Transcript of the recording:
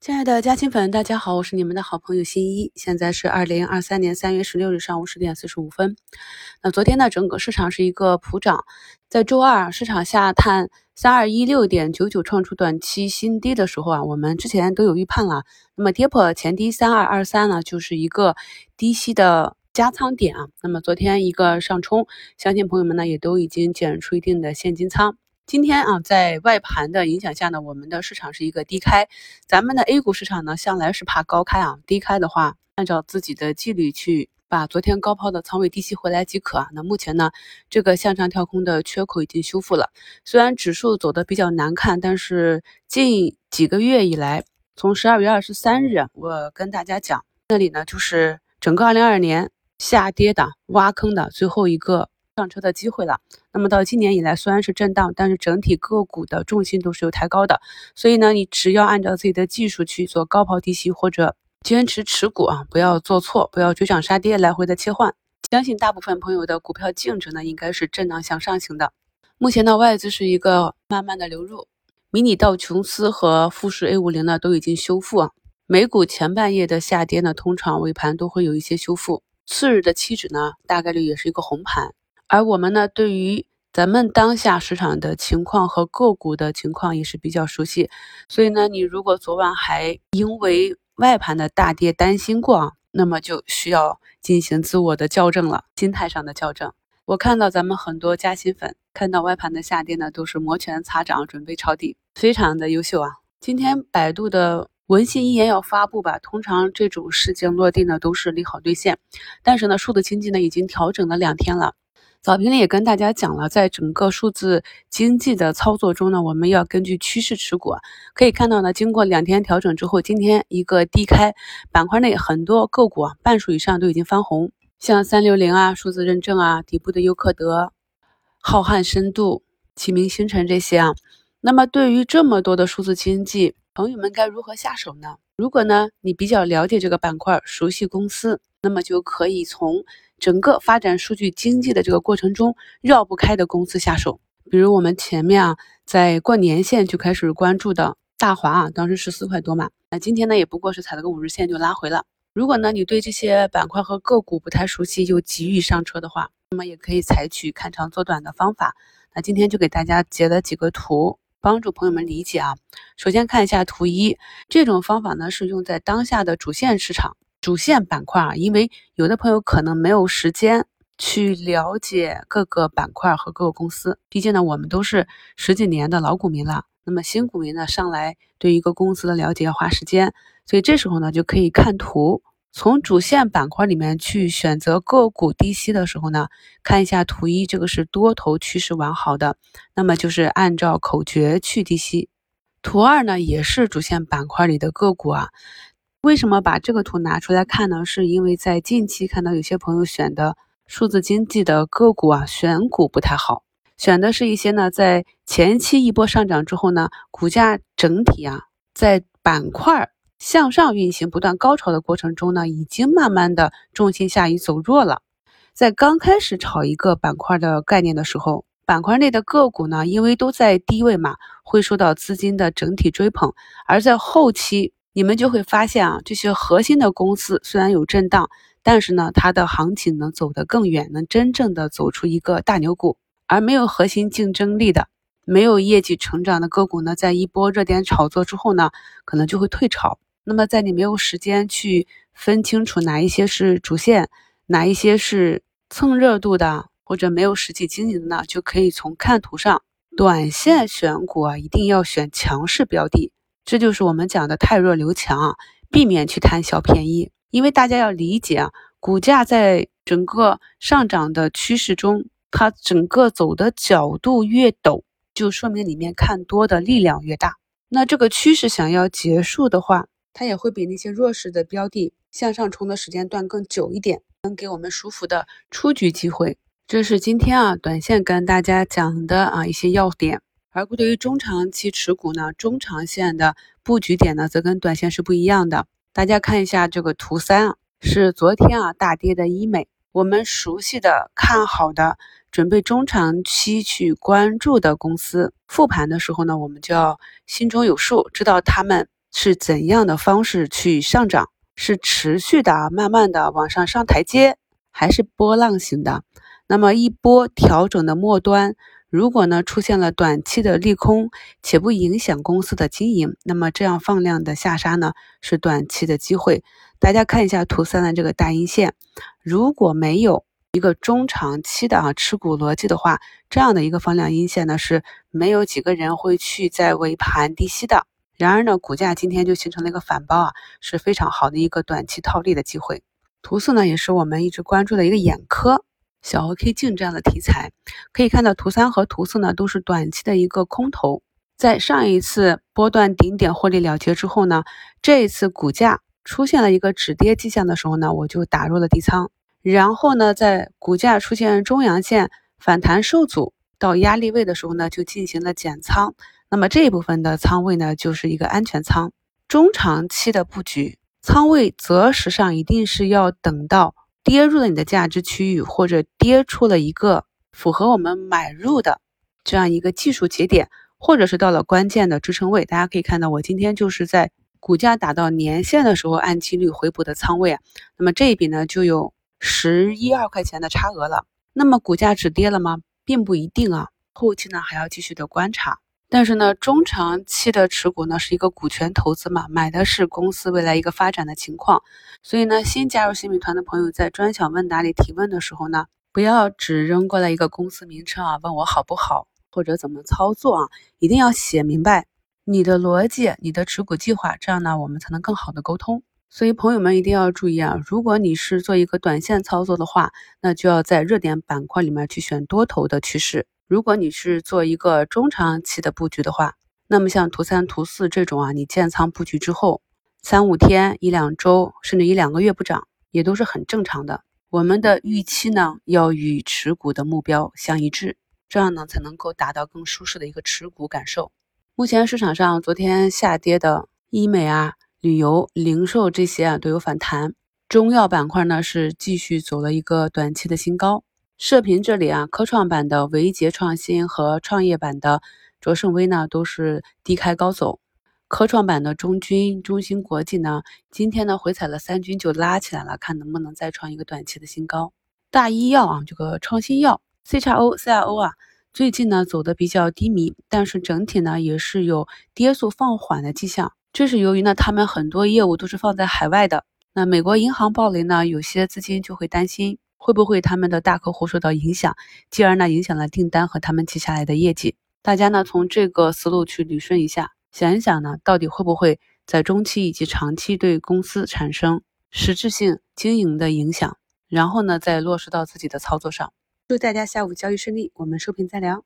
亲爱的嘉兴粉，大家好，我是你们的好朋友新一。现在是二零二三年三月十六日上午十点四十五分。那昨天呢，整个市场是一个普涨，在周二市场下探三二一六点九九创出短期新低的时候啊，我们之前都有预判了。那么跌破前低三二二三呢，就是一个低吸的加仓点啊。那么昨天一个上冲，相信朋友们呢也都已经减出一定的现金仓。今天啊，在外盘的影响下呢，我们的市场是一个低开。咱们的 A 股市场呢，向来是怕高开啊，低开的话，按照自己的纪律去把昨天高抛的仓位低吸回来即可啊。那目前呢，这个向上跳空的缺口已经修复了。虽然指数走的比较难看，但是近几个月以来，从十二月二十三日，我跟大家讲，那里呢就是整个二零二二年下跌的挖坑的最后一个。上车的机会了。那么到今年以来，虽然是震荡，但是整体个股的重心都是有抬高的。所以呢，你只要按照自己的技术去做高抛低吸，或者坚持持股啊，不要做错，不要追涨杀跌，来回的切换。相信大部分朋友的股票净值呢，应该是震荡向上型的。目前呢，外资是一个慢慢的流入，迷你道琼斯和富时 A 五零呢都已经修复啊。美股前半夜的下跌呢，通常尾盘都会有一些修复。次日的期指呢，大概率也是一个红盘。而我们呢，对于咱们当下市场的情况和个股的情况也是比较熟悉，所以呢，你如果昨晚还因为外盘的大跌担心过啊，那么就需要进行自我的校正了，心态上的校正。我看到咱们很多加薪粉看到外盘的下跌呢，都是摩拳擦掌，准备抄底，非常的优秀啊。今天百度的文心一言要发布吧，通常这种事情落地呢都是利好兑现，但是呢，数字经济呢已经调整了两天了。早评里也跟大家讲了，在整个数字经济的操作中呢，我们要根据趋势持股。可以看到呢，经过两天调整之后，今天一个低开，板块内很多个股啊，半数以上都已经翻红，像三六零啊、数字认证啊、底部的优客德、浩瀚深度、启明星辰这些啊。那么对于这么多的数字经济，朋友们该如何下手呢？如果呢，你比较了解这个板块，熟悉公司，那么就可以从。整个发展数据经济的这个过程中绕不开的公司下手，比如我们前面啊，在过年线就开始关注的大华啊，当时十四块多嘛，那今天呢也不过是踩了个五日线就拉回了。如果呢你对这些板块和个股不太熟悉又急于上车的话，那么也可以采取看长做短的方法。那今天就给大家截了几个图，帮助朋友们理解啊。首先看一下图一，这种方法呢是用在当下的主线市场。主线板块啊，因为有的朋友可能没有时间去了解各个板块和各个公司，毕竟呢，我们都是十几年的老股民了。那么新股民呢，上来对一个公司的了解要花时间，所以这时候呢，就可以看图，从主线板块里面去选择个股低吸的时候呢，看一下图一，这个是多头趋势完好的，那么就是按照口诀去低吸。图二呢，也是主线板块里的个股啊。为什么把这个图拿出来看呢？是因为在近期看到有些朋友选的数字经济的个股啊，选股不太好，选的是一些呢，在前期一波上涨之后呢，股价整体啊，在板块向上运行、不断高潮的过程中呢，已经慢慢的重心下移走弱了。在刚开始炒一个板块的概念的时候，板块内的个股呢，因为都在低位嘛，会受到资金的整体追捧，而在后期。你们就会发现啊，这些核心的公司虽然有震荡，但是呢，它的行情能走得更远，能真正的走出一个大牛股。而没有核心竞争力的、没有业绩成长的个股呢，在一波热点炒作之后呢，可能就会退潮。那么，在你没有时间去分清楚哪一些是主线，哪一些是蹭热度的，或者没有实际经营的呢，就可以从看图上，短线选股啊，一定要选强势标的。这就是我们讲的太弱留强啊，避免去贪小便宜。因为大家要理解啊，股价在整个上涨的趋势中，它整个走的角度越陡，就说明里面看多的力量越大。那这个趋势想要结束的话，它也会比那些弱势的标的向上冲的时间段更久一点，能给我们舒服的出局机会。这是今天啊，短线跟大家讲的啊一些要点。而对于中长期持股呢，中长线的布局点呢，则跟短线是不一样的。大家看一下这个图三啊，是昨天啊大跌的医美，我们熟悉的、看好的、准备中长期去关注的公司，复盘的时候呢，我们就要心中有数，知道他们是怎样的方式去上涨？是持续的、慢慢的往上上台阶，还是波浪型的？那么一波调整的末端，如果呢出现了短期的利空，且不影响公司的经营，那么这样放量的下杀呢是短期的机会。大家看一下图三的这个大阴线，如果没有一个中长期的啊持股逻辑的话，这样的一个放量阴线呢是没有几个人会去在尾盘低吸的。然而呢，股价今天就形成了一个反包啊，是非常好的一个短期套利的机会。图四呢，也是我们一直关注的一个眼科小额 K 镜这样的题材。可以看到，图三和图四呢都是短期的一个空头。在上一次波段顶点获利了结之后呢，这一次股价出现了一个止跌迹象的时候呢，我就打入了底仓。然后呢，在股价出现中阳线反弹受阻到压力位的时候呢，就进行了减仓。那么这一部分的仓位呢，就是一个安全仓。中长期的布局仓位，择时上一定是要等到跌入了你的价值区域，或者跌出了一个符合我们买入的这样一个技术节点，或者是到了关键的支撑位。大家可以看到，我今天就是在股价打到年线的时候按几率回补的仓位啊。那么这一笔呢，就有十一二块钱的差额了。那么股价止跌了吗？并不一定啊，后期呢还要继续的观察。但是呢，中长期的持股呢是一个股权投资嘛，买的是公司未来一个发展的情况。所以呢，新加入新米团的朋友在专享问答里提问的时候呢，不要只扔过来一个公司名称啊，问我好不好或者怎么操作啊，一定要写明白你的逻辑、你的持股计划，这样呢我们才能更好的沟通。所以朋友们一定要注意啊，如果你是做一个短线操作的话，那就要在热点板块里面去选多头的趋势。如果你是做一个中长期的布局的话，那么像图三、图四这种啊，你建仓布局之后，三五天、一两周，甚至一两个月不涨，也都是很正常的。我们的预期呢，要与持股的目标相一致，这样呢，才能够达到更舒适的一个持股感受。目前市场上昨天下跌的医美啊、旅游、零售这些啊都有反弹，中药板块呢是继续走了一个短期的新高。射频这里啊，科创板的维杰创新和创业板的卓胜微呢，都是低开高走。科创板的中军、中芯国际呢，今天呢回踩了三军就拉起来了，看能不能再创一个短期的新高。大医药啊，这个创新药 C x O、C R O 啊，最近呢走的比较低迷，但是整体呢也是有跌速放缓的迹象。这是由于呢，他们很多业务都是放在海外的，那美国银行暴雷呢，有些资金就会担心。会不会他们的大客户受到影响，继而呢影响了订单和他们接下来的业绩？大家呢从这个思路去捋顺一下，想一想呢，到底会不会在中期以及长期对公司产生实质性经营的影响？然后呢再落实到自己的操作上。祝大家下午交易顺利，我们收评再聊。